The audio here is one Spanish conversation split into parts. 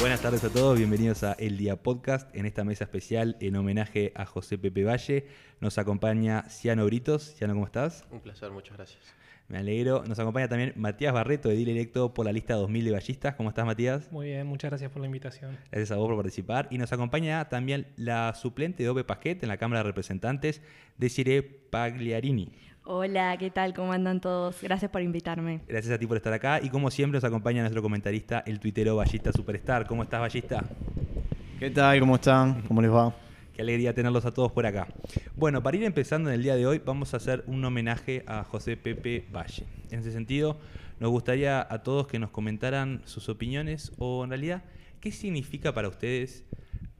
Buenas tardes a todos, bienvenidos a El Día Podcast. En esta mesa especial, en homenaje a José Pepe Valle, nos acompaña Ciano Britos. Ciano, ¿cómo estás? Un placer, muchas gracias. Me alegro. Nos acompaña también Matías Barreto, edil electo por la lista 2000 de ballistas. ¿Cómo estás, Matías? Muy bien, muchas gracias por la invitación. Gracias a vos por participar. Y nos acompaña también la suplente de Ope Pasquet en la Cámara de Representantes, Desiree Pagliarini. Hola, ¿qué tal? ¿Cómo andan todos? Gracias por invitarme. Gracias a ti por estar acá. Y como siempre nos acompaña nuestro comentarista, el tuitero Ballista Superstar. ¿Cómo estás, Ballista? ¿Qué tal? ¿Cómo están? ¿Cómo les va? Qué alegría tenerlos a todos por acá. Bueno, para ir empezando en el día de hoy, vamos a hacer un homenaje a José Pepe Valle. En ese sentido, nos gustaría a todos que nos comentaran sus opiniones o en realidad, ¿qué significa para ustedes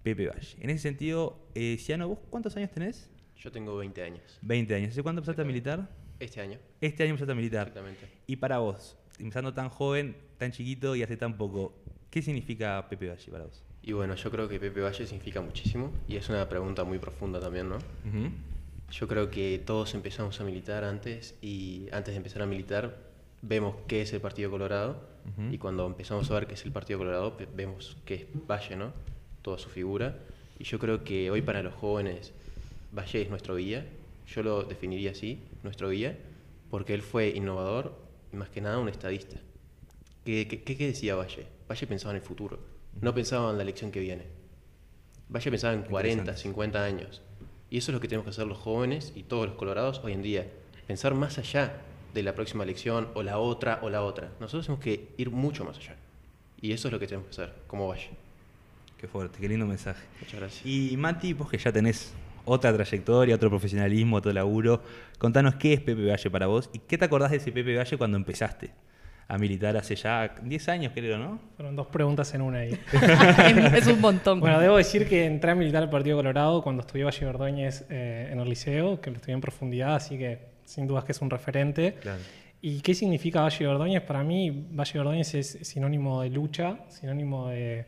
Pepe Valle? En ese sentido, eh, Ciano, ¿vos cuántos años tenés? Yo tengo 20 años. 20 años. ¿Hace cuánto empezaste a militar? Este año. Este año empezaste a militar. Exactamente. Y para vos, empezando tan joven, tan chiquito y hace tan poco, ¿qué significa Pepe Valle para vos? Y bueno, yo creo que Pepe Valle significa muchísimo y es una pregunta muy profunda también, ¿no? Ujú. Yo creo que todos empezamos a militar antes y antes de empezar a militar vemos qué es el Partido Colorado Ujú. y cuando empezamos a ver qué es el Partido Colorado vemos qué es Valle, ¿no? Toda su figura. Y yo creo que hoy para los jóvenes Valle es nuestro guía, yo lo definiría así, nuestro guía, porque él fue innovador y más que nada un estadista. ¿Qué, qué, qué- decía Valle? Valle pensaba en el futuro, no pensaba en la elección que viene. Valle pensaba en 40, Interesante. 50 años. Y eso es lo que tenemos que hacer los jóvenes y todos los colorados hoy en día. Pensar más allá de la próxima elección o la otra o la otra. Nosotros tenemos que ir mucho más allá. Y eso es lo que tenemos que hacer, como Valle. Qué fuerte, qué lindo mensaje. Muchas gracias. Y Mati, vos que ya tenés otra trayectoria, otro profesionalismo, otro laburo, contanos qué es Pepe Valle para vos y qué te acordás de ese Pepe Valle cuando empezaste a militar hace ya 10 años, creo, ¿no? Fueron dos preguntas en una ahí. es un montón. bueno, debo decir que entré a militar al Partido Colorado cuando estudié Valle Ordóñez eh, en el liceo, que lo estudié en profundidad, así que sin dudas que es un referente. Claro. ¿Y qué significa Valle Ordóñez? Para mí, Valle Ordóñez es sinónimo de lucha, sinónimo de.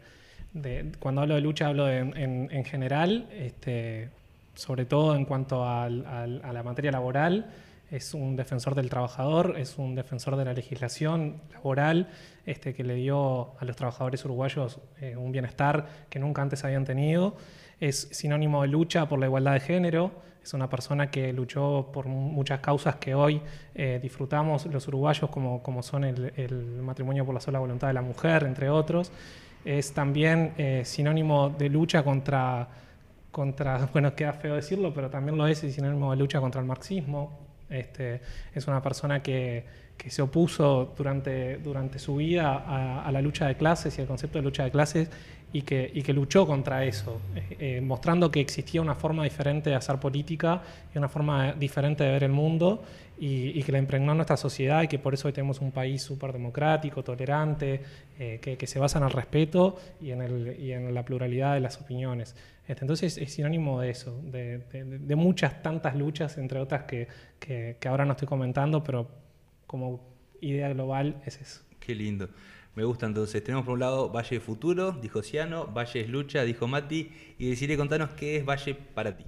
de- cuando hablo de lucha, hablo de- en, en general, este, sobre todo en cuanto a la materia laboral. Es un defensor del trabajador, es un defensor de la legislación laboral este, que le dio a los trabajadores uruguayos eh, un bienestar que nunca antes habían tenido. Es sinónimo de lucha por la igualdad de género, es una persona que luchó por mu- muchas causas que hoy eh, disfrutamos los uruguayos, como, como son el, el matrimonio por la sola voluntad de la mujer, entre otros. Es también eh, sinónimo de lucha contra, contra, bueno, queda feo decirlo, pero también lo es, es sinónimo de lucha contra el marxismo. Este, es una persona que, que se opuso durante, durante su vida a, a la lucha de clases y al concepto de lucha de clases y que, y que luchó contra eso, eh, eh, mostrando que existía una forma diferente de hacer política y una forma diferente de ver el mundo y, y que la impregnó nuestra sociedad y que por eso hoy tenemos un país súper democrático, tolerante, eh, que, que se basa en el respeto y en, el, y en la pluralidad de las opiniones. Este, Entonces es sinónimo de eso, de, de- de muchas tantas luchas, entre otras que, que- que ahora no estoy comentando, pero como idea global es eso. Qué lindo. Me gusta entonces. Tenemos por un lado Valle Futuro, dijo Ciano, Valle es lucha, dijo Mati, y decirle contanos qué es Valle para ti.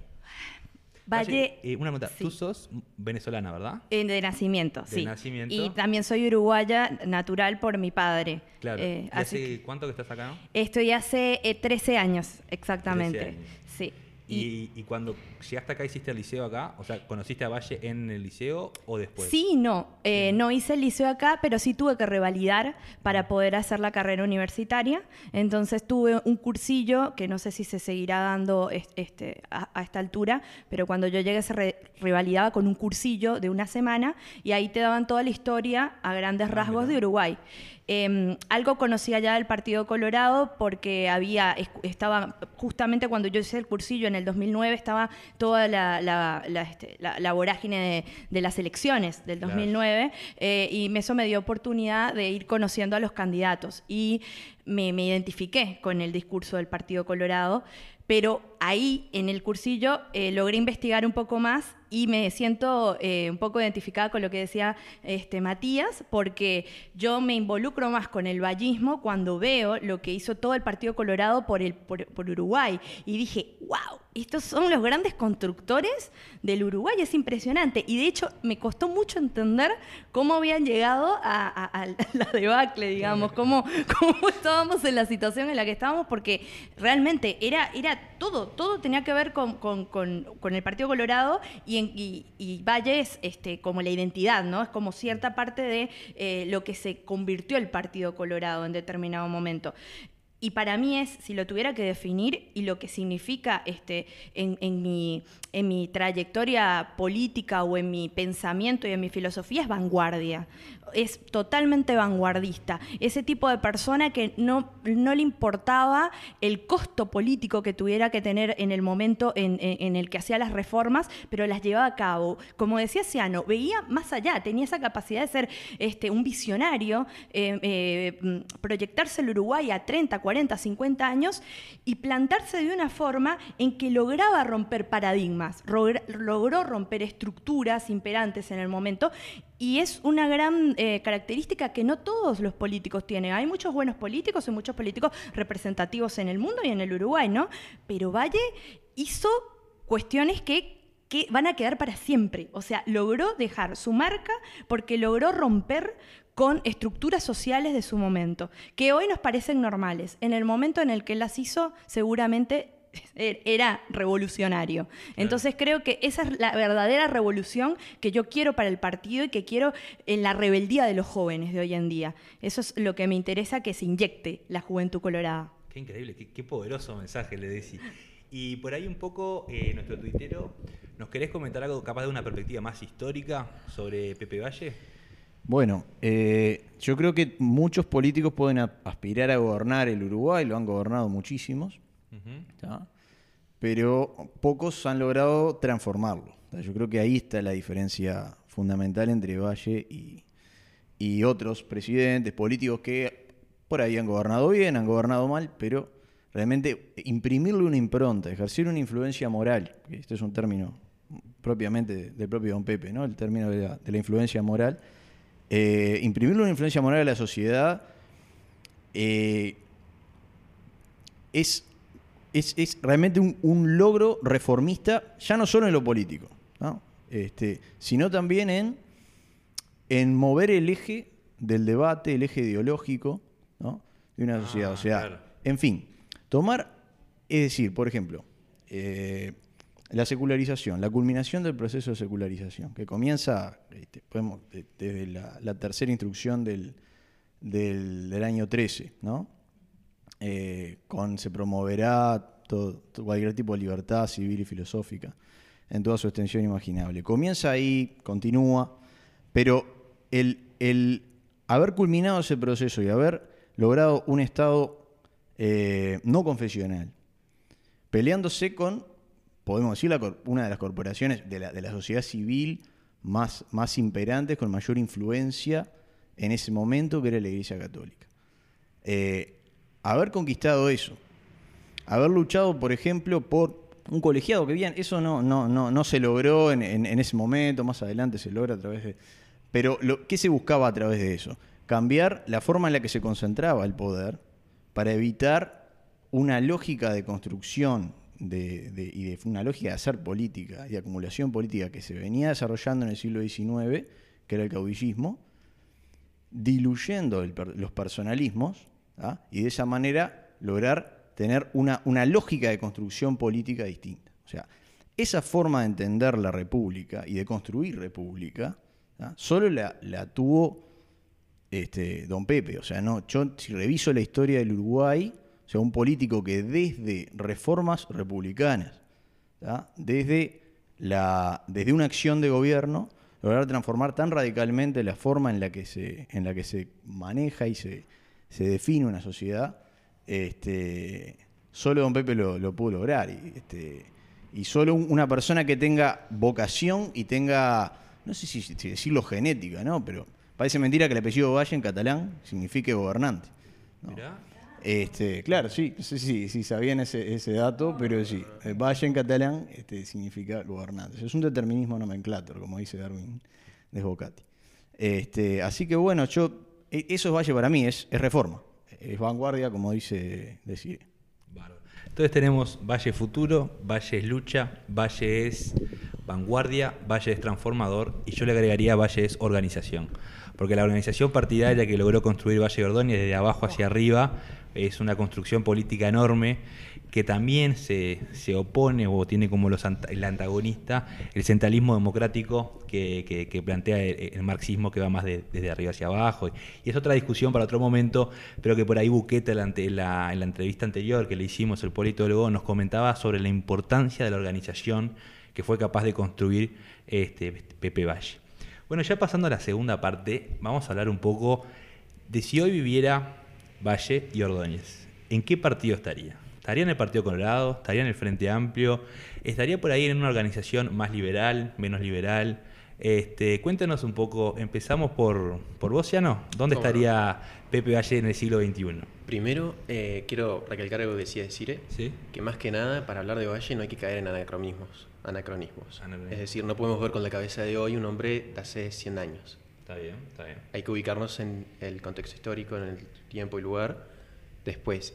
Valle, eh, una pregunta, sí. tú sos venezolana, ¿verdad? eh, de nacimiento, De sí. nacimiento. Y también soy uruguaya natural por mi padre. Claro. Eh, ¿Y hace que cuánto que estás acá? no? estoy hace eh, 13 años, exactamente. 13 años. Sí. Y, y cuando llegaste acá, hiciste el liceo acá, o sea, ¿conociste a Valle en el liceo o después? Sí no. Eh, no hice el liceo acá, pero sí tuve que revalidar para poder hacer la carrera universitaria. Entonces tuve un cursillo que no sé si se seguirá dando es- este, a, a esta altura, pero cuando yo llegué se re- revalidaba con un cursillo de una semana y ahí te daban toda la historia a grandes Ah, rasgos mira. de Uruguay. Eh, algo conocía ya del Partido Colorado porque había, estaba justamente cuando yo hice el cursillo en el 2009, estaba toda la, la- la, este, la- vorágine de, de las elecciones del Claro. 2009 eh, y eso me dio oportunidad de ir conociendo a los candidatos y me, me identifiqué con el discurso del Partido Colorado. Pero ahí, en el cursillo, eh, logré investigar un poco más y me siento eh, un poco identificada con lo que decía este, Matías, porque yo me involucro más con el vallismo cuando veo lo que hizo todo el Partido Colorado por, el, por, por Uruguay. Y dije, wow, estos son los grandes constructores del Uruguay, es impresionante. Y de hecho me costó mucho entender cómo habían llegado a, la debacle, digamos, cómo, cómo, estábamos en la situación en la que estábamos, porque realmente era, era todo, todo tenía que ver con, el Partido Colorado y, en, y, Valle es este, como la identidad, ¿no? Es como cierta parte de eh, lo que se convirtió el Partido Colorado en determinado momento. Y para mí es, si lo tuviera que definir y lo que significa este, en, mi, en mi trayectoria política o en mi pensamiento y en mi filosofía, es vanguardia es totalmente vanguardista. Ese tipo de persona que no, no le importaba el costo político que tuviera que tener en el momento en, el que hacía las reformas, pero las llevaba a cabo. Como decía Ciano, veía más allá, tenía esa capacidad de ser este, un visionario, eh, eh, proyectarse el Uruguay a 30, 40, 50 años y plantarse de una forma en que lograba romper paradigmas, logró romper estructuras imperantes en el momento y es una gran eh, característica que no todos los políticos tienen. Hay muchos buenos políticos y muchos políticos representativos en el mundo y en el Uruguay, ¿no? Pero Valle hizo cuestiones que, que van a quedar para siempre. O sea, logró dejar su marca porque logró romper con estructuras sociales de su momento, que hoy nos parecen normales. En el momento en el que las hizo, seguramente era revolucionario. Entonces creo que esa es la verdadera revolución que yo quiero para el partido y que quiero en la rebeldía de los jóvenes de hoy en día. Eso es lo que me interesa que se inyecte la juventud colorada. Qué increíble, qué, poderoso mensaje le decís. Y por ahí un poco, eh, nuestro tuitero, ¿nos querés comentar algo capaz de una perspectiva más histórica sobre Pepe Valle? Bueno, eh, yo creo que muchos políticos pueden aspirar a gobernar el Uruguay, lo han gobernado muchísimos pero pocos han logrado transformarlo. Yo creo que ahí está la diferencia fundamental entre Valle y, otros presidentes políticos que por ahí han gobernado bien, han gobernado mal, pero realmente imprimirle una impronta, ejercer una influencia moral, este es un término propiamente del propio Don Pepe, ¿no? el término de la, influencia moral, eh, imprimirle una influencia moral a la sociedad eh, es es, realmente un, logro reformista, ya no solo en lo político, este, sino también en, en mover el eje del debate, el eje ideológico de una sociedad. o ah, sea, en fin, tomar, es decir, por ejemplo, eh, la secularización, la culminación del proceso de secularización, que comienza este, podemos, desde la, tercera instrucción del, del, año 13, ¿no? Eh, con se promoverá todo, cualquier tipo de libertad civil y filosófica en toda su extensión imaginable. Comienza ahí, continúa, pero el, haber culminado ese proceso y haber logrado un Estado eh, no confesional, peleándose con, podemos decir, una de las corporaciones de la, sociedad civil más, más imperantes, con mayor influencia en ese momento, que era la Iglesia Católica. Eh, haber conquistado eso, haber luchado, por ejemplo, por un colegiado, que bien, eso no, no, no, no se logró en, ese momento, más adelante se logra a través de... Pero ¿qué se buscaba a través de eso? Cambiar la forma en la que se concentraba el poder para evitar una lógica de construcción de, y de una lógica de hacer política y de acumulación política que se venía desarrollando en el siglo XIX, que era el caudillismo, diluyendo los personalismos ¿ah? y de esa manera lograr tener una, una, lógica de construcción política distinta. O sea, esa forma de entender la república y de construir república, ¿ah? solo la, tuvo este, don Pepe. O sea, no, yo si reviso la historia del Uruguay, o sea, un político que desde reformas republicanas, ¿ah? desde, la, desde una acción de gobierno, lograr transformar tan radicalmente la forma en la que se, en la que se maneja y se, se define una sociedad, este, solo don Pepe lo, pudo lograr. Y, este, y solo una persona que tenga vocación y tenga, no sé si, decirlo genética, ¿no? Pero parece mentira que el apellido Valle en catalán signifique gobernante. Este, claro, sí, sí, sí, sí sabían ese, ese dato, pero sí, Valle en catalán este, significa gobernante. Es un determinismo nomenclator, como dice Darwin Desbocati. Este, así que bueno, yo eso es Valle para mí, es, reforma, es vanguardia, como dice decir. Entonces tenemos Valle Futuro, Valle es Lucha, Valle es Vanguardia, Valle es Transformador y yo le agregaría Valle es Organización. Porque la organización partidaria que logró construir Valle Ordóñez desde abajo hacia arriba es una construcción política enorme que también se, se opone o tiene como el antagonista el centralismo democrático que, que- plantea el, marxismo que va más de- desde arriba hacia abajo. Y es otra discusión para otro momento, pero que por ahí Buqueta en la, ante- la- en la entrevista anterior que le hicimos, el politólogo, nos comentaba sobre la importancia de la organización que fue capaz de construir este, Pepe Valle. Bueno, ya pasando a la segunda parte, vamos a hablar un poco de si hoy viviera Valle y Ordóñez. ¿En qué partido estaría? ¿Estaría en el Partido Colorado? ¿Estaría en el Frente Amplio? ¿Estaría por ahí en una organización más liberal, menos liberal? Este, cuéntanos un poco, empezamos por, por vos, Ciano. ¿Dónde ¿Cómo no? estaría Pepe Valle en el siglo XXI? Primero, eh, quiero recalcar algo que decía Cire, ¿Sí? que más que nada, para hablar de Valle no hay que caer en anacronismos. anacronismos. Anacronismos. Es decir, no podemos ver con la cabeza de hoy un hombre de hace 100 años. Está bien, está bien. Hay que ubicarnos en el contexto histórico, en el tiempo y lugar. Después,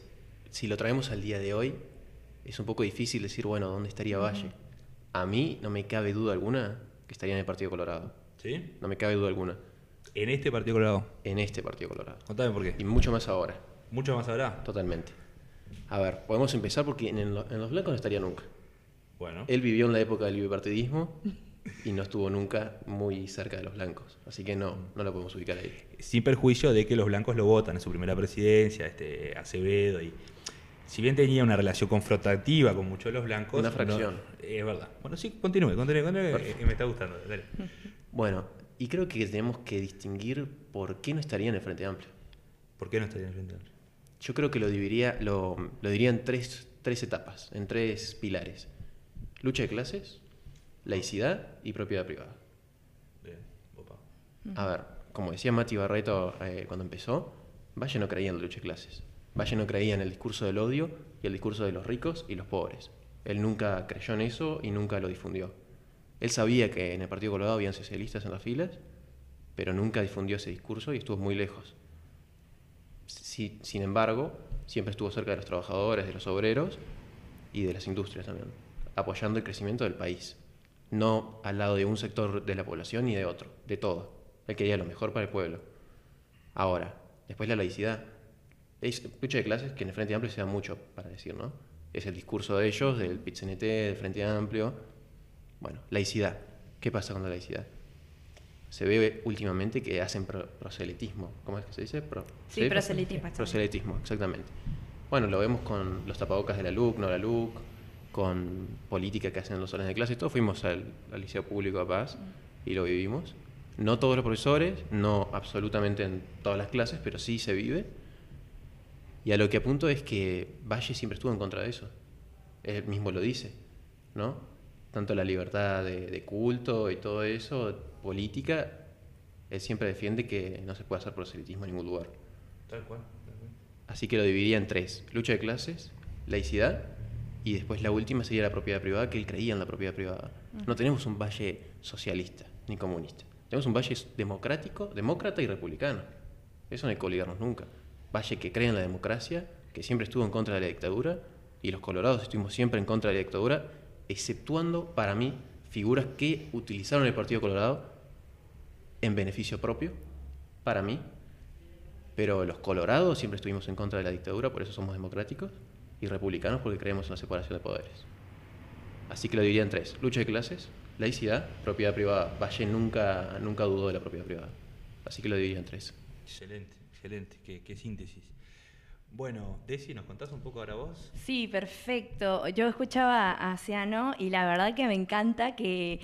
si lo traemos al día de hoy, es un poco difícil decir, bueno, ¿dónde estaría Valle? A mí no me cabe duda alguna que estaría en el Partido Colorado. ¿Sí? No me cabe duda alguna. En este Partido Colorado. En este Partido Colorado. Contame por Y qué. mucho más ahora. Mucho más habrá. Totalmente. A ver, podemos empezar porque en, el- en los blancos no estaría nunca. Bueno. Él vivió en la época del bipartidismo y no estuvo nunca muy cerca de los blancos. Así que no, no lo podemos ubicar ahí. sin perjuicio de que los blancos lo votan en su primera presidencia, este Acevedo, y si bien tenía una relación confrontativa con muchos de los blancos... Una no- fracción. es verdad. Bueno, sí, continúe, continúe, continúe, que me está gustando. dale. Bueno, y creo que tenemos que distinguir por qué no estaría en el Frente Amplio. ¿Por qué no estaría en el Frente Amplio? Yo creo que lo dividiría, lo, lo diría en tres, tres etapas, en tres pilares. Lucha de clases, laicidad y propiedad privada. Bien, opa. A ver, como decía Mati Barreto eh, cuando empezó, Valle no creía en la lucha de clases. Valle no creía en el discurso del odio y el discurso de los ricos y los pobres. Él nunca creyó en eso y nunca lo difundió. Él sabía que en el Partido Colorado habían socialistas en las filas, pero nunca difundió ese discurso y estuvo muy lejos. Si- sin embargo, siempre estuvo cerca de los trabajadores, de los obreros y de las industrias también, apoyando el crecimiento del país. No al lado de un sector de la población ni de otro, de todo. Él quería lo mejor para el pueblo. Ahora, después la laicidad. Es lucha de clases que en el Frente Amplio se da mucho para decir, ¿no? Es el discurso de ellos, del PITCNT, del Frente Amplio. Bueno, laicidad. ¿Qué pasa con la laicidad? Se ve últimamente que hacen pro- proselitismo. ¿Cómo es que se dice? Pro- Sí, proselitismo. Proselitismo, exactamente. Bueno, lo vemos con los tapabocas de la LUC, no la LUC, con política que hacen en los salones de clase. Todos fuimos al, al Liceo Público a Paz y lo vivimos. No todos los profesores, no absolutamente en todas las clases, pero sí se vive. Y a lo que apunto es que Valle siempre estuvo en contra de eso. Él mismo lo dice, ¿no? Tanto la libertad de, de culto y todo eso, política, él siempre defiende que no se puede hacer proselitismo en ningún lugar. Tal cual. tal cual. Así que lo dividiría en tres: lucha de clases, laicidad y después la última sería la propiedad privada, que él creía en la propiedad privada. No tenemos un valle socialista ni comunista. Tenemos un valle democrático, demócrata y republicano. Eso no hay que olvidarnos nunca. Valle que cree en la democracia, que siempre estuvo en contra de la dictadura, y los colorados estuvimos siempre en contra de la dictadura, exceptuando, para mí, figuras que utilizaron el Partido Colorado en beneficio propio, para mí, pero los colorados siempre estuvimos en contra de la dictadura, por eso somos democráticos, y republicanos porque creemos en la separación de poderes. Así que lo diría en tres. Lucha de clases, laicidad, propiedad privada. Valle nunca, nunca dudó de la propiedad privada. Así que lo diría en tres. Excelente, excelente. Qué, qué síntesis. Bueno, Desi, ¿nos contás un poco ahora vos? Sí, perfecto. Yo escuchaba a Ciano y la verdad que me encanta que,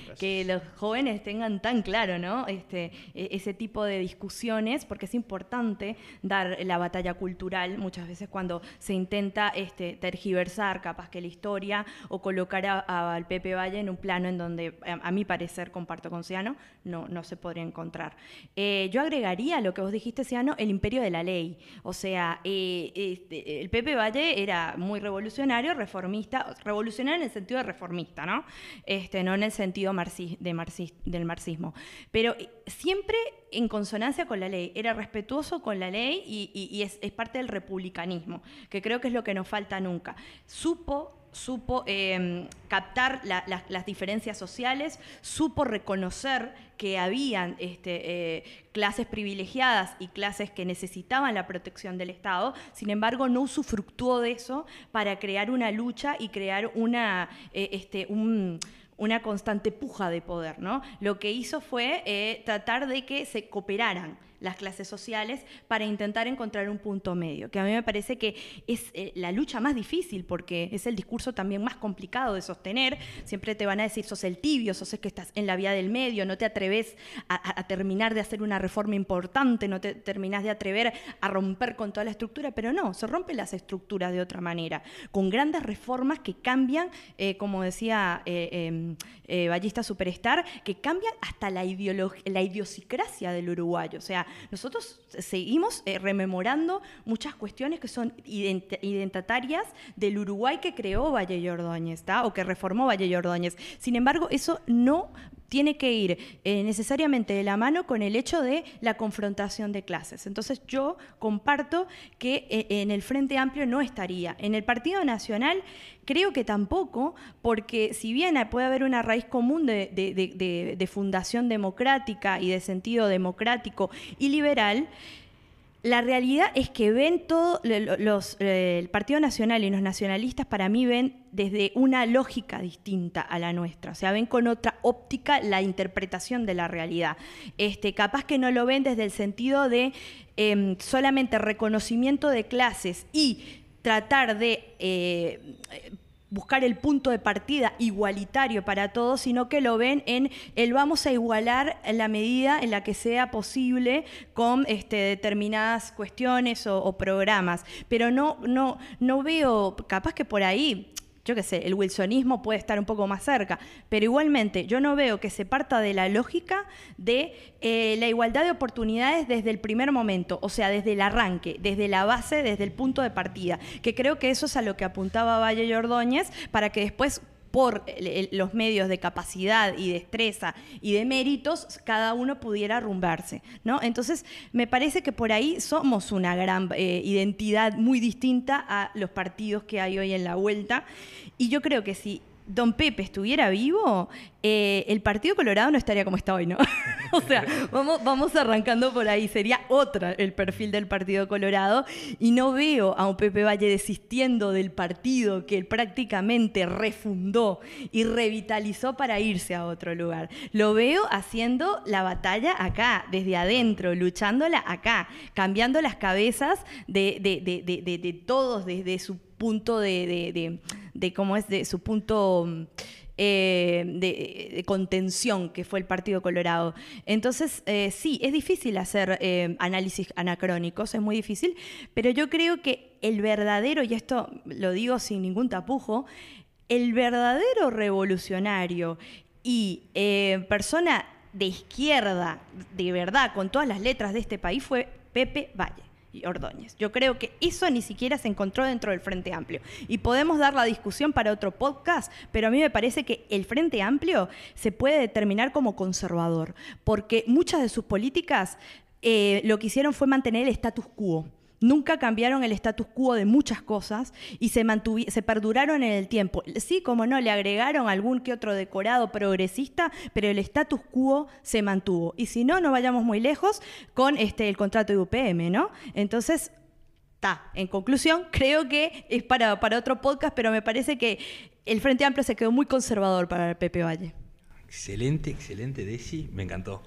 los jóvenes tengan tan claro ¿no? este, e- ese tipo de discusiones, porque es importante dar la batalla cultural muchas veces cuando se intenta este, tergiversar capaz que la historia o colocar a- a- al Pepe Valle en un plano en donde, a, a mi parecer, comparto con Ciano, no, no se podría encontrar. Eh, yo agregaría lo que vos dijiste, Ciano, el imperio de la ley. O sea, eh, este, el Pepe Valle era muy revolucionario, reformista, revolucionario en el sentido de reformista, ¿no? Este, no en el sentido de del marxismo. Pero siempre en consonancia con la ley, era respetuoso con la ley y es, es parte del republicanismo, que creo que es lo que nos falta nunca. Supo supo eh, captar la- la- las diferencias sociales, supo reconocer que habían este, eh, clases privilegiadas y clases que necesitaban la protección del Estado, sin embargo no usufructuó de eso para crear una lucha y crear una, eh, este, un- una constante puja de poder. ¿no? Lo que hizo fue eh, tratar de que se cooperaran las clases sociales para intentar encontrar un punto medio, que a mí me parece que es eh, la lucha más difícil porque es el discurso también más complicado de sostener. Siempre te van a decir, sos el tibio, sos el que estás en la vía del medio, no te atreves a, terminar de hacer una reforma importante, no te terminás de atrever a romper con toda la estructura, pero no, se rompen las estructuras de otra manera, con grandes reformas que cambian, eh, como decía eh, eh, eh, Ballista Superstar, que cambian hasta la, la idiosincrasia del uruguayo. O nosotros seguimos eh, rememorando muchas cuestiones que son ident- identitarias del Uruguay que creó Valle Ordóñez, ¿tá? o que reformó Valle Ordóñez. Sin embargo, eso no tiene que ir eh, necesariamente de la mano con el hecho de la confrontación de clases. Entonces yo comparto que eh, en el Frente Amplio no estaría. En el Partido Nacional creo que tampoco, porque si bien puede haber una raíz común de, fundación democrática y de sentido democrático y liberal, la realidad es que ven todo, eh, el Partido Nacional y los nacionalistas para mí ven desde una lógica distinta a la nuestra, o sea, ven con otra óptica la interpretación de la realidad. Este, capaz que no lo ven desde el sentido de em, solamente reconocimiento de clases y tratar de eh, buscar el punto de partida igualitario para todos, sino que lo ven en el vamos a igualar la medida en la que sea posible con este, determinadas cuestiones o, o programas. Pero no, no, no veo, capaz que por ahí yo qué sé, el wilsonismo puede estar un poco más cerca, pero igualmente yo no veo que se parta de la lógica de eh, la igualdad de oportunidades desde el primer momento, o sea, desde el arranque, desde la base, desde el punto de partida, que creo que eso es a lo que apuntaba Valle y Ordóñez para que después por los medios de capacidad y destreza y de méritos, cada uno pudiera arrumbarse, ¿no? Entonces, me parece que por ahí somos una gran eh, identidad muy distinta a los partidos que hay hoy en la vuelta. Y yo creo que si Don Pepe estuviera vivo, eh, el Partido Colorado no estaría como está hoy, ¿no? o sea, vamos, arrancando por ahí. Sería otra el perfil del Partido Colorado. Y no veo a un Pepe Valle desistiendo del partido que él prácticamente refundó y revitalizó para irse a otro lugar. Lo veo haciendo la batalla acá, desde adentro, luchándola acá, cambiando las cabezas de, todos desde su punto de- de cómo es, de su punto mm, eh, de, contención que fue el Partido Colorado. Entonces, eh, sí, es difícil hacer eh, análisis anacrónicos, es muy difícil, pero yo creo que el verdadero, y esto lo digo sin ningún tapujo, el verdadero revolucionario y persona de izquierda, de verdad, con todas las letras de este país, fue Pepe Valle y. Yo creo que eso ni siquiera se encontró dentro del Frente Amplio. Y podemos dar la discusión para otro podcast, pero a mí me parece que el Frente Amplio se puede determinar como conservador, porque muchas de sus políticas eh, lo que hicieron fue mantener el status quo. Nunca cambiaron el status quo de muchas cosas y se, se perduraron en el tiempo. Sí, como no, le agregaron algún que otro decorado progresista, pero el status quo se mantuvo. Y si no, no vayamos muy lejos con este, el contrato de UPM, ¿no? Entonces, está. En conclusión, creo que es para, para otro podcast, pero me parece que el Frente Amplio se quedó muy conservador para el Pepe Valle. Excelente, excelente, Desi, me encantó.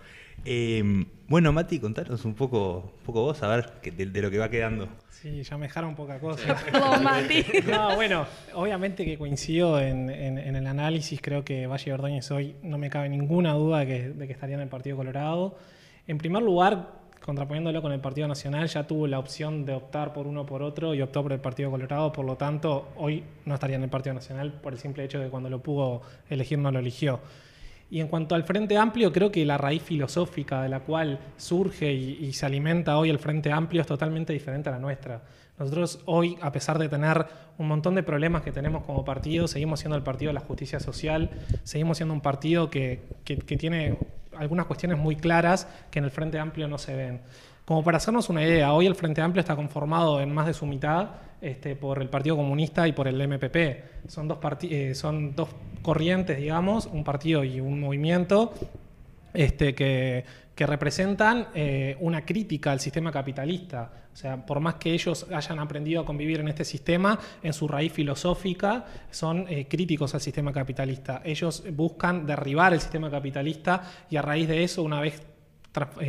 Eh, bueno, Mati, contanos un poco, un poco vos, a ver, que- de, de lo que va quedando. Sí, ya me dejaron poca cosa. Mati. No, bueno, obviamente que coincido en, en- en el análisis. Creo que Valle Ordóñez hoy no me cabe ninguna duda de que, de que estaría en el Partido Colorado. En primer lugar, contraponiéndolo con el Partido Nacional, ya tuvo la opción de optar por uno o por otro y optó por el Partido Colorado. Por lo tanto, hoy no estaría en el Partido Nacional por el simple hecho de que cuando lo pudo elegir no lo eligió. Y en cuanto al Frente Amplio, creo que la raíz filosófica de la cual surge y, se alimenta hoy el Frente Amplio es totalmente diferente a la nuestra. Nosotros hoy, a pesar de tener un montón de problemas que tenemos como partido, seguimos siendo el partido de la justicia social, seguimos siendo un partido que, que tiene algunas cuestiones muy claras que en el Frente Amplio no se ven. Como para hacernos una idea, hoy el Frente Amplio está conformado en más de su mitad este, por el Partido Comunista y por el MPP. Son dos, eh, son dos corrientes, digamos, un partido y un movimiento este, que, representan eh, una crítica al sistema capitalista. O sea, por más que ellos hayan aprendido a convivir en este sistema, en su raíz filosófica son eh, críticos al sistema capitalista. Ellos buscan derribar el sistema capitalista y a raíz de eso, una vez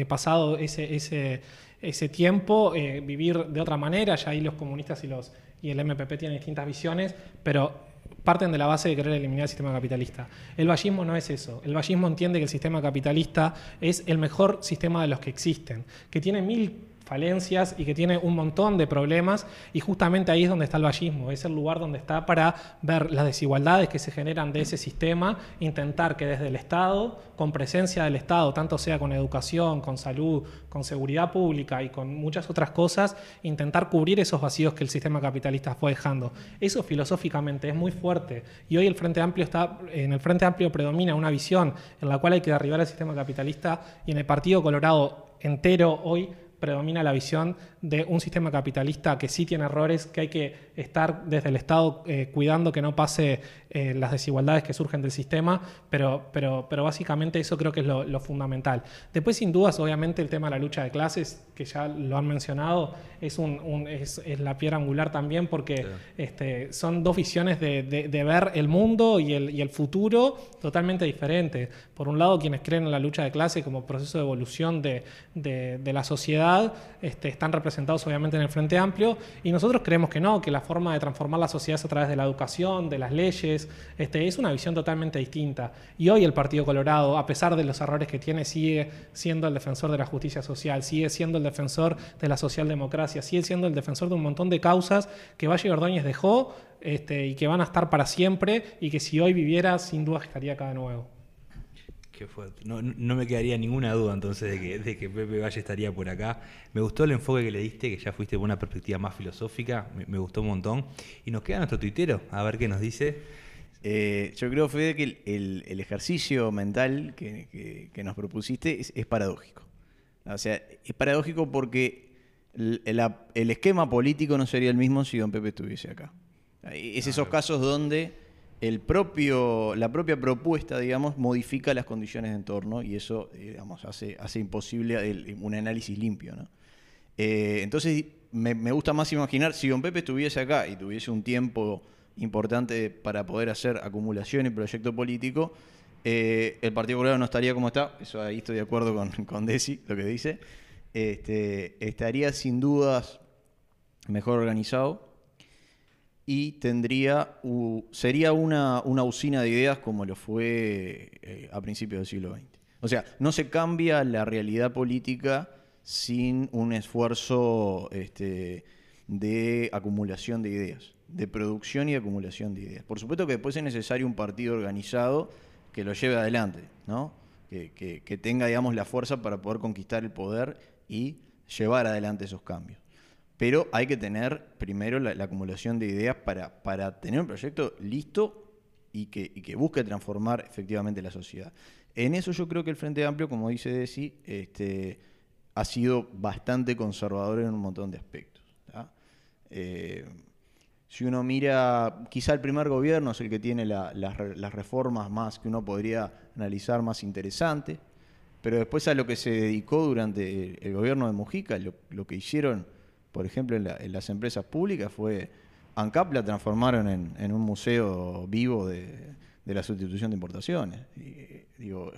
pasado ese, ese ese tiempo, eh, vivir de otra manera, ya ahí los comunistas y, los, y el MPP tienen distintas visiones, pero parten de la base de querer eliminar el sistema capitalista. El vallismo no es eso. El vallismo entiende que el sistema capitalista es el mejor sistema de los que existen, que tiene mil falencias y que tiene un montón de problemas y justamente ahí es donde está el vallismo, es el lugar donde está para ver las desigualdades que se generan de ese sistema, intentar que desde el Estado, con presencia del Estado, tanto sea con educación, con salud, con seguridad pública y con muchas otras cosas, intentar cubrir esos vacíos que el sistema capitalista fue dejando. Eso filosóficamente es muy fuerte y hoy el Frente Amplio está, en el Frente Amplio predomina una visión en la cual hay que derribar el sistema capitalista y en el Partido Colorado entero hoy predomina la visión de un sistema capitalista que sí tiene errores, que hay que estar desde el Estado eh, cuidando que no pase eh, las desigualdades que surgen del sistema, pero, pero, pero básicamente eso creo que es lo, fundamental. Después, sin dudas, obviamente el tema de la lucha de clases, que ya lo han mencionado, es, un, es, la piedra angular también porque este, son dos visiones de, de, ver el mundo y el, y el futuro totalmente diferentes. Por un lado, quienes creen en la lucha de clases como proceso de evolución de, de la sociedad este, están representados presentados obviamente en el Frente Amplio, y nosotros creemos que no, que la forma de transformar la sociedad es a través de la educación, de las leyes, este, es una visión totalmente distinta. Y hoy el Partido Colorado, a pesar de los errores que tiene, sigue siendo el defensor de la justicia social, sigue siendo el defensor de la socialdemocracia, sigue siendo el defensor de un montón de causas que Valle Ordóñez dejó este, y que van a estar para siempre y que si hoy viviera, sin duda estaría acá de nuevo. No, me quedaría ninguna duda entonces de que, de que, Pepe Valle estaría por acá. Me gustó el enfoque que le diste, que ya fuiste por una perspectiva más filosófica, me, gustó un montón. Y nos queda nuestro tuitero, a ver qué nos dice. Eh, yo creo, Fede, que el, ejercicio mental que, nos propusiste es, paradójico. O sea, es paradójico porque el, el, esquema político no sería el mismo si don Pepe estuviese acá. Es esos casos donde el propio, la propia propuesta, digamos, modifica las condiciones de entorno y eso, digamos, hace, hace imposible un análisis limpio, ¿no? Eh, entonces, me, gusta más imaginar, si Don Pepe estuviese acá y tuviese un tiempo importante para poder hacer acumulación y proyecto político, eh, el Partido Colorado no estaría como está, eso ahí estoy de acuerdo con, con Desi, lo que dice, este, estaría sin dudas mejor organizado, y tendría, sería una, una, usina de ideas como lo fue eh, a principios del siglo XX. O sea, no se cambia la realidad política sin un esfuerzo este, de acumulación de ideas, de producción y acumulación de ideas. Por supuesto que después es necesario un partido organizado que lo lleve adelante, ¿no? que, que tenga digamos, la fuerza para poder conquistar el poder y llevar adelante esos cambios. Pero hay que tener primero la, acumulación de ideas para, para, tener un proyecto listo y que, que, busque transformar efectivamente la sociedad. En eso yo creo que el Frente Amplio, como dice Desi, este, ha sido bastante conservador en un montón de aspectos. Eh, si uno mira, quizá el primer gobierno es el que tiene las reformas más que uno podría analizar más interesantes, pero después a lo que se dedicó durante el, gobierno de Mujica, lo, lo que hicieron por ejemplo, en, las empresas públicas fue ANCAP la transformaron en, un museo vivo de, la sustitución de importaciones. digo,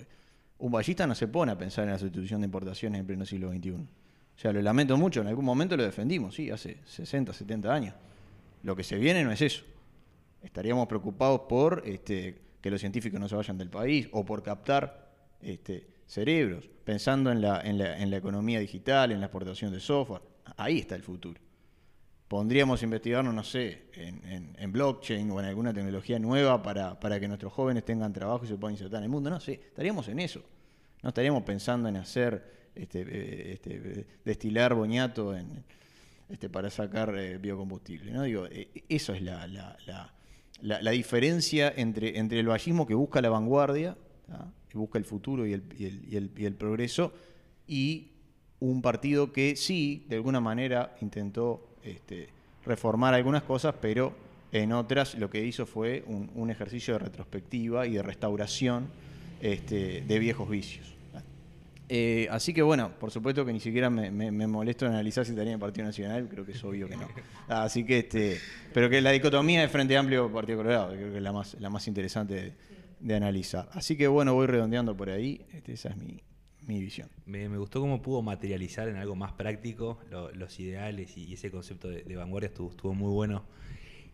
un ballista no se pone a pensar en la sustitución de importaciones en pleno siglo XXI. O sea, lo lamento mucho, en algún momento lo defendimos, sí, hace 60, 70 años. Lo que se viene no es eso. Estaríamos preocupados por este, que los científicos no se vayan del país o por captar este, cerebros, pensando en la, en la economía digital, en la exportación de software ahí está el futuro. pondríamos a investigarnos, no sé, en, blockchain o en alguna tecnología nueva para, para que nuestros jóvenes tengan trabajo y se puedan insertar en el mundo. No sé, estaríamos en eso. No estaríamos pensando en hacer, este, eh, este, destilar boñato este, para sacar eh, biocombustible. ¿no? Digo, eh, eso es la, la- la- diferencia entre, entre el vallismo que busca la vanguardia, que busca el futuro y el, el- y el progreso, y un partido que sí, de alguna manera, intentó este, reformar algunas cosas, pero en otras lo que hizo fue un, ejercicio de retrospectiva y de restauración este, de viejos vicios. Eh, así que bueno, por supuesto que ni siquiera me, me- molesto en analizar si estaría en Partido Nacional, creo que es obvio que no. Así que este, pero que la dicotomía de Frente Amplio Partido Colorado, creo que es la más, la más interesante de, de analizar. Así que bueno, voy redondeando por ahí, este, esa es mi, mi visión. Me, me gustó cómo pudo materializar en algo más práctico lo- los ideales y, y ese concepto de, de vanguardia estuvo, estuvo muy bueno.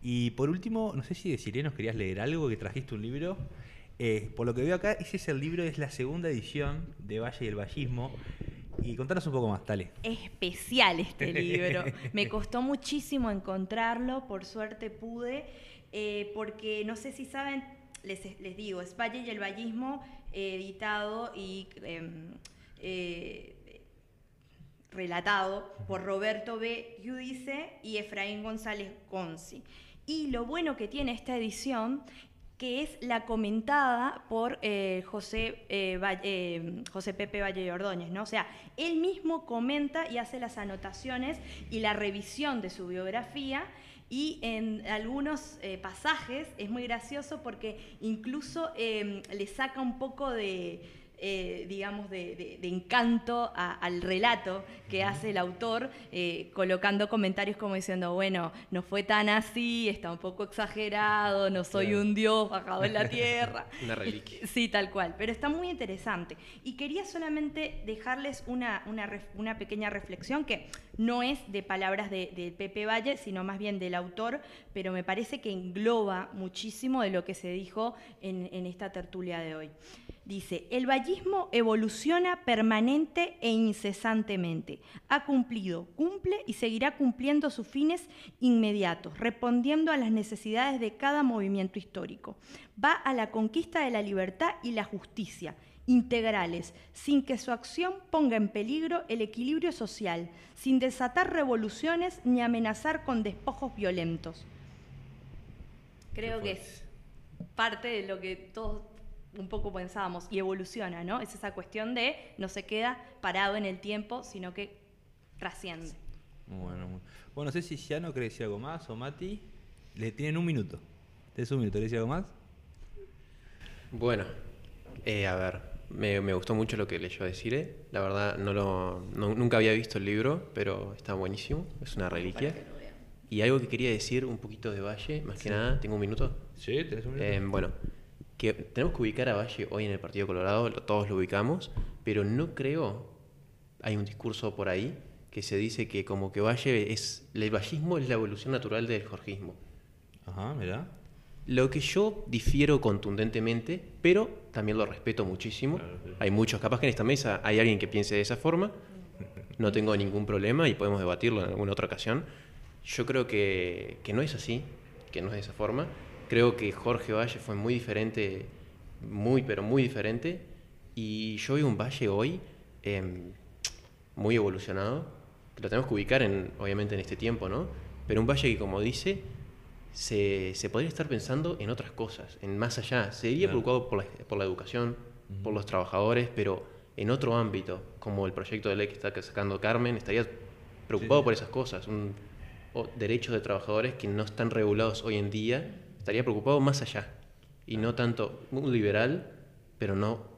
Y por último, no sé si de Sirenos querías leer algo, que trajiste un libro. Eh, por lo que veo acá, ese es el libro, es la segunda edición de Valle y el Vallismo. Y contanos un poco más, dale. especial este libro. Me costó muchísimo encontrarlo, por suerte pude, eh, porque no sé si saben, les, les digo, es Valle y el Vallismo, editado y em, eh, relatado por Roberto B. Giudice y Efraín González Gonzi. Y lo bueno que tiene esta edición que es la comentada por eh, José, eh, eh, José Pepe Valle Ordóñez, ¿no? O sea, él mismo comenta y hace las anotaciones y la revisión de su biografía y en algunos eh, pasajes es muy gracioso porque incluso eh, le saca un poco de, eh, digamos, de, de- de encanto a- al relato que hace el autor, eh, colocando comentarios como diciendo, bueno, no fue tan así, está un poco exagerado, no soy Claro. un dios bajado en la tierra. Una reliquia. Sí, tal cual, pero está muy interesante. Y quería solamente dejarles una, una pequeña reflexión que no es de palabras de, Pepe Valle, sino más bien del autor, pero me parece que engloba muchísimo de lo que se dijo en, en esta tertulia de hoy. Dice, el vallismo evoluciona permanente e incesantemente. Ha cumplido, cumple y seguirá cumpliendo sus fines inmediatos, respondiendo a las necesidades de cada movimiento histórico. Va a la conquista de la libertad y la justicia, integrales, sin que su acción ponga en peligro el equilibrio social, sin desatar revoluciones ni amenazar con despojos violentos. Creo que es parte de lo que todos un poco pensábamos y evoluciona, ¿no? Es esa cuestión de no se queda parado en el tiempo, sino que trasciende. Bueno, bueno, no sé si ya no querés decir algo más o Mati. Le tienen un minuto. ¿Tenés un minuto? ¿Querés decir algo más? Bueno, eh, a ver, me, me gustó mucho lo que leyó decir. La verdad, no lo, no- nunca había visto el libro, pero está buenísimo. Es una reliquia. Y algo que quería decir un poquito de Valle, más que nada, ¿tengo un minuto? Sí, tenés un Eh, bueno, que tenemos que ubicar a Valle hoy en el Partido Colorado, lo- todos lo ubicamos, pero no creo, hay un discurso por ahí que se dice que como que Valle es, el vallismo es la evolución natural del jorgismo. Ajá, mirá. Lo que yo difiero contundentemente, pero también lo respeto muchísimo. Claro, sí. Hay muchos, capaz que en esta mesa hay alguien que piense de esa forma. No tengo ningún problema y podemos debatirlo en alguna otra ocasión. Yo creo que, que no es así, que no es de esa forma. Creo que Jorge Valle fue muy diferente, muy, pero muy diferente. Y yo veo un Valle hoy em, muy evolucionado, lo tenemos que ubicar, en, obviamente, en este tiempo, ¿no? Pero un Valle que, como dice, se, se podría estar pensando en otras cosas, en más allá. Sería Claro. preocupado por la, por la educación, por los trabajadores, pero en otro ámbito, como el proyecto de ley que está sacando Carmen, estaría preocupado Sí. por esas cosas. Un, o derechos de trabajadores que no están regulados hoy en día, estaría preocupado más allá. Y no tanto un liberal, pero no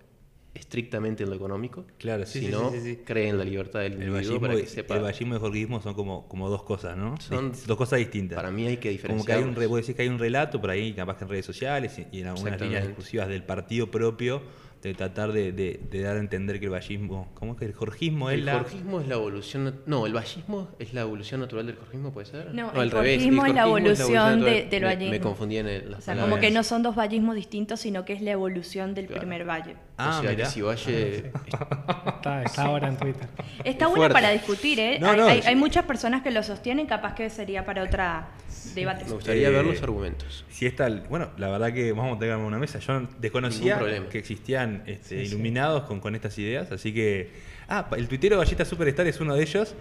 estrictamente en lo económico, Claro, sí, sí, sino sí, sí, sí. cree en la libertad del El individuo para y, que sepa. el vallismo y el jorgismo son como, como dos cosas, ¿no? Son- dos cosas distintas. Para mí hay que Como que hay un, diferenciar. re- vos decís que hay un relato por ahí, capaz que en redes sociales y, y en algunas líneas discursivas del partido propio, de tratar de, de- de dar a entender que el vallismo, ¿cómo es que el jorgismo es El la... jorgismo es la evolución. No, el vallismo es la evolución natural del jorgismo, ¿puede ser? No, el revés. jorgismo es la evolución de- del vallismo. Me confundí en el, las O sea, palabras. como que no son dos vallismos distintos, sino que es la evolución del Claro. primer valle. Ah, o sea, mirá. que si Valle. Está, está ahora en Twitter. Está Es bueno fuerte. para discutir, ¿eh? No, hay, no, hay- es- hay muchas personas que lo sostienen, capaz que sería para otra debate. Me gustaría Eh, ver los argumentos. Si está, bueno, la verdad que vamos a tener una mesa. Yo desconocía que existían este, Sí, sí. iluminados con, con estas ideas, así que... Ah, el tuitero Galleta Superstar es uno de ellos.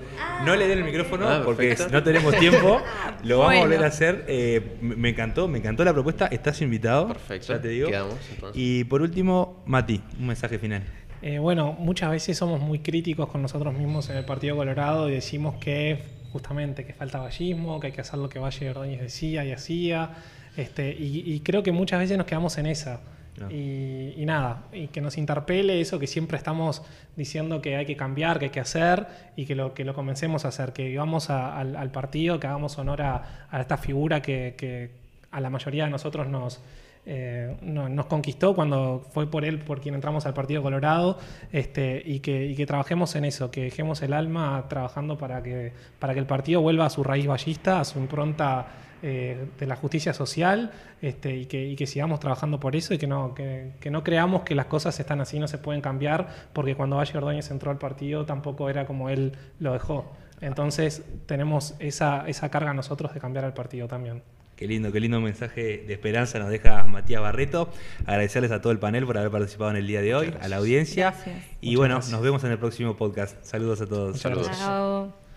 no le den el micrófono Ah, porque no tenemos tiempo. Lo vamos a volver a hacer. Eh, me encantó, me encantó la propuesta. Estás invitado. Perfecto. Ya te digo. Quedamos. Y por último, Mati, un mensaje final. Eh, bueno, muchas veces somos muy críticos con nosotros mismos en el Partido Colorado y decimos que justamente que falta vallismo, que hay que hacer lo que Valle Ordóñez decía y hacía. Este, y, y creo que muchas veces nos quedamos en esa. No. Y, nada, y que nos interpele eso que siempre estamos diciendo que hay que cambiar, que hay que hacer y que lo, que lo comencemos a hacer, que vamos al, partido, que hagamos honor a, a esta figura que, que a la mayoría de nosotros nos, eh, no- nos conquistó cuando fue por él por quien entramos al Partido Colorado este, y, que, y que trabajemos en eso, que dejemos el alma trabajando para que, para que el partido vuelva a su raíz ballista, a su impronta eh, de la justicia social este, y, que, y que sigamos trabajando por eso y que no, que, que no creamos que las cosas están así, no se pueden cambiar, porque cuando Valle Ordóñez entró al partido tampoco era como él lo dejó. Entonces tenemos esa, esa carga nosotros de cambiar al partido también. Qué lindo, qué lindo mensaje de esperanza nos deja Matías Barreto. Agradecerles a todo el panel por haber participado en el día de hoy, a la audiencia. Gracias. Y Muchas bueno, gracias. nos vemos en el próximo podcast. Saludos a todos. Muchas Saludos. gracias. Chao.